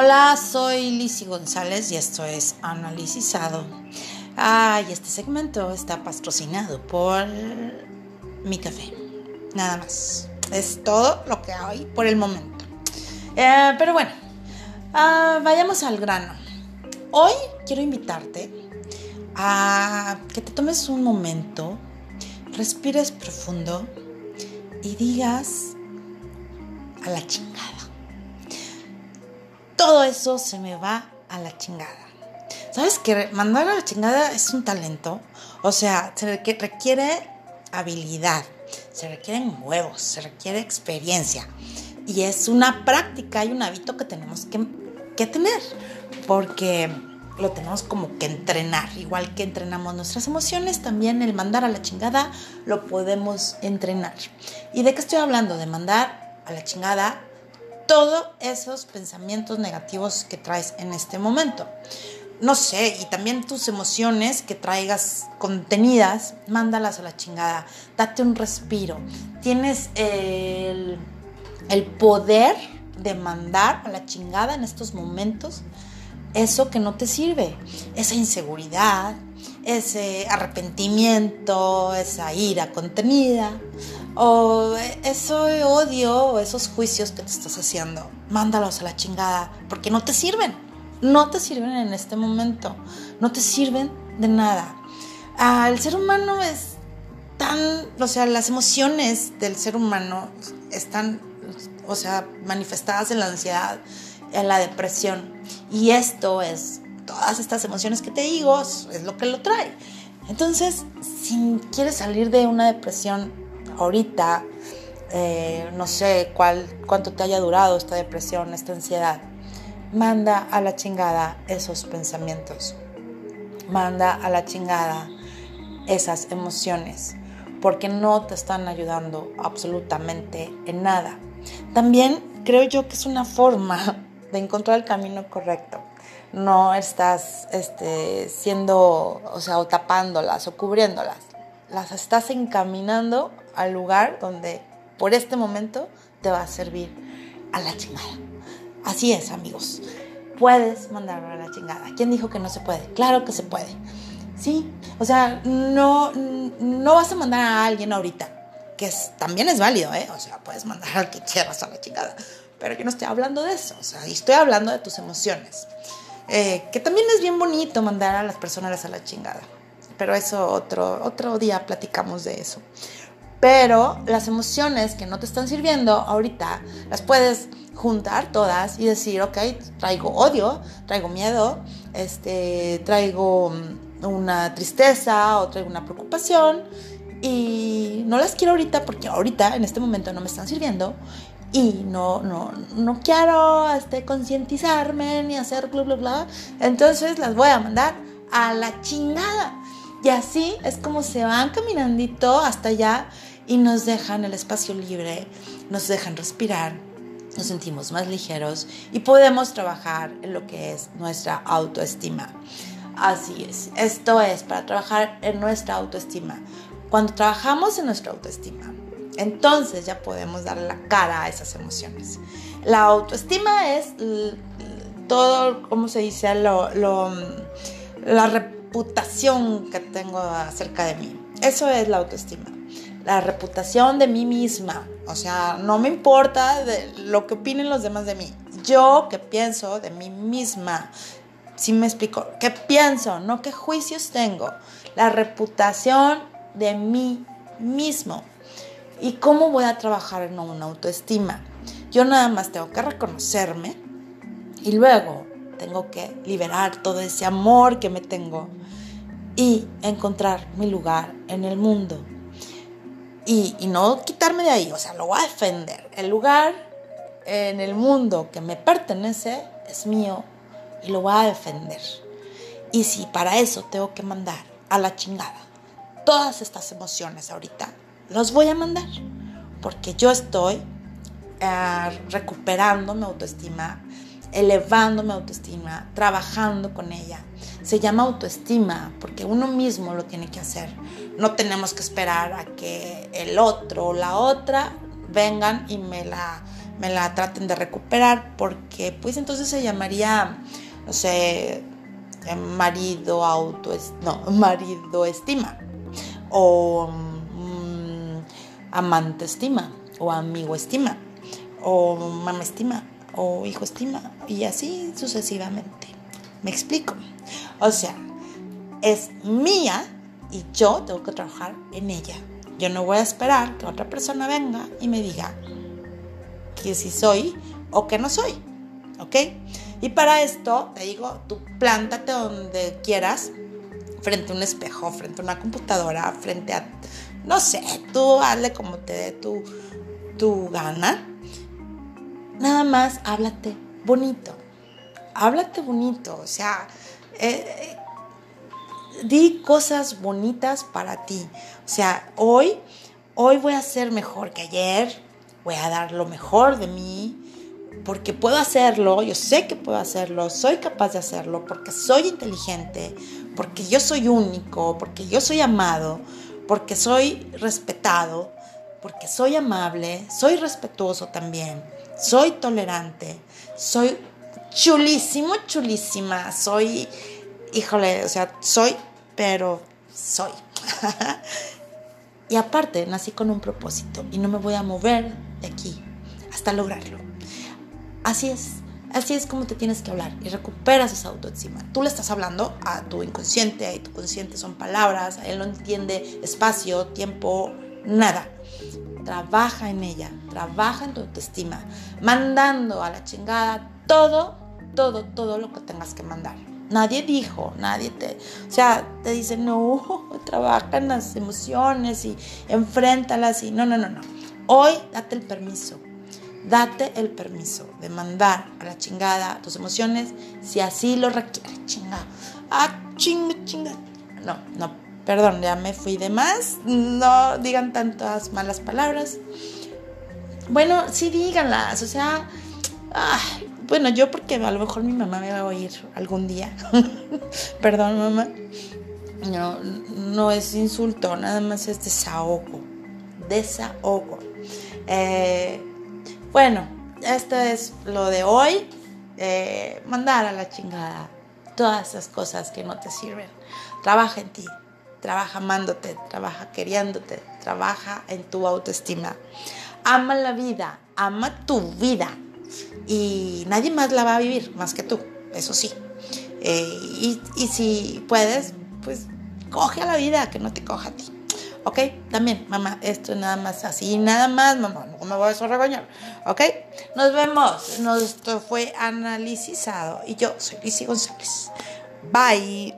Hola, soy Lizzy González y esto es Analisizado. Ah, y este segmento está patrocinado por mi café. Nada más. Es todo lo que hay por el momento. Eh, pero bueno, ah, vayamos al grano. Hoy quiero invitarte a que te tomes un momento, respires profundo y digas a la chingada. Todo eso se me va a la chingada. ¿Sabes que mandar a la chingada es un talento? O sea, se requiere habilidad, se requieren huevos, se requiere experiencia. Y es una práctica y un hábito que tenemos que, que tener, porque lo tenemos como que entrenar, igual que entrenamos nuestras emociones, también el mandar a la chingada lo podemos entrenar. ¿Y de qué estoy hablando? De mandar a la chingada todos esos pensamientos negativos que traes en este momento. No sé, y también tus emociones que traigas contenidas, mándalas a la chingada, date un respiro. Tienes el, el poder de mandar a la chingada en estos momentos eso que no te sirve, esa inseguridad, ese arrepentimiento, esa ira contenida, o ese odio esos juicios que te estás haciendo. Mándalos a la chingada, porque no te sirven, no te sirven en este momento, no te sirven de nada. El ser humano es tan, o sea, las emociones del ser humano están, o sea, manifestadas en la ansiedad, en la depresión. Y esto es, todas estas emociones que te digo, es lo que lo trae. Entonces, si quieres salir de una depresión ahorita, eh, no sé cuál, cuánto te haya durado esta depresión, esta ansiedad, manda a la chingada esos pensamientos. Manda a la chingada esas emociones, porque no te están ayudando absolutamente en nada. También creo yo que es una forma de encontrar el camino correcto. No estás este, siendo, o sea, o tapándolas o cubriéndolas. Las estás encaminando al lugar donde por este momento te va a servir a la chingada. Así es, amigos. Puedes mandarlo a la chingada. ¿Quién dijo que no se puede? Claro que se puede. Sí, o sea, no, no vas a mandar a alguien ahorita, que también es válido, ¿eh? O sea, puedes mandar al que quieras a la chingada. Pero yo no estoy hablando de eso, o sea, estoy hablando de tus emociones. Eh, que también es bien bonito mandar a las personas a la chingada. Pero eso otro, otro día platicamos de eso. Pero las emociones que no te están sirviendo ahorita, las puedes juntar todas y decir, ok, traigo odio, traigo miedo, este, traigo mm, una tristeza o traigo una preocupación y no las quiero ahorita porque ahorita en este momento no me están sirviendo y no, no, no quiero este, concientizarme ni hacer bla, bla, bla. Entonces las voy a mandar a la chingada. Y así es como se van caminandito hasta allá y nos dejan el espacio libre, nos dejan respirar, nos sentimos más ligeros y podemos trabajar en lo que es nuestra autoestima. Así es, esto es para trabajar en nuestra autoestima. Cuando trabajamos en nuestra autoestima, entonces ya podemos darle la cara a esas emociones. La autoestima es todo, ¿cómo se dice? Lo, la reputación que tengo acerca de mí. Eso es la autoestima. La reputación de mí misma. O sea, no me importa lo que opinen los demás de mí. Yo que pienso de mí misma. Si me explico, ¿qué pienso? No qué juicios tengo. La reputación de mí mismo. ¿Y cómo voy a trabajar en una autoestima? Yo nada más tengo que reconocerme y luego tengo que liberar todo ese amor que me tengo y encontrar mi lugar en el mundo. Y, no quitarme de ahí, o sea, lo voy a defender. El lugar en el mundo que me pertenece es mío y lo voy a defender. Y si para eso tengo que mandar a la chingada todas estas emociones ahorita, los voy a mandar, porque yo estoy eh, recuperando mi autoestima, elevando mi autoestima, trabajando con ella. Se llama autoestima porque uno mismo lo tiene que hacer. No tenemos que esperar a que el otro o la otra vengan y me la me la traten de recuperar porque pues entonces se llamaría, no sé, eh, marido auto, no, marido estima o mm, amante estima o amigo estima o mamá estima o hijo estima y así sucesivamente. ¿Me explico? O sea, es mía y yo tengo que trabajar en ella. Yo no voy a esperar que otra persona venga y me diga que si soy o que no soy. ¿Ok? Y para esto, te digo, tú plántate donde quieras, frente a un espejo, frente a una computadora, frente a, no sé, tú hazle como te dé tu, tu gana. Nada más háblate bonito. Háblate bonito. O sea, eh, di cosas bonitas para ti. O sea, hoy, hoy voy a ser mejor que ayer. Voy a dar lo mejor de mí porque puedo hacerlo, yo sé que puedo hacerlo, soy capaz de hacerlo, porque soy inteligente, porque yo soy único, porque yo soy amado, porque soy respetado, porque soy amable, soy respetuoso también, soy tolerante, soy chulísimo, chulísima, soy, híjole, o sea, soy, pero soy. y aparte, nací con un propósito y no me voy a mover de aquí hasta lograrlo. Así es. Así es como te tienes que hablar y recuperas esa autoestima. Tú le estás hablando a tu inconsciente y tu consciente son palabras, él no entiende espacio, tiempo, nada. Trabaja en ella, trabaja en tu autoestima, mandando a la chingada todo, todo, todo lo que tengas que mandar. Nadie dijo, nadie te, o sea, te dice, no, trabaja en las emociones y enfréntalas y no, no, no, no. Hoy date el permiso Date el permiso de mandar a la chingada tus emociones si así lo requiere. Chinga. Ah, chinga, chinga. No, no, perdón, ya me fui de más. No digan tantas malas palabras. Bueno, sí díganlas, o sea, bueno, yo porque a lo mejor mi mamá me va a oír algún día. perdón, mamá. No, no es insulto, nada más es desahogo. Desahogo. Eh, bueno, esto es lo de hoy. Eh, mandar a la chingada todas esas cosas que no te sirven. Trabaja en ti, trabaja amándote, trabaja queriéndote, trabaja en tu autoestima. Ama la vida, ama tu vida. Y nadie más la va a vivir más que tú, eso sí. Eh, y, si puedes, pues coge a la vida, que no te coja a ti. ¿ok? También, mamá, esto nada más así, nada más, mamá, no me voy a regañar, ¿ok? Nos vemos, esto fue analizado y yo soy Lizzie González. Bye.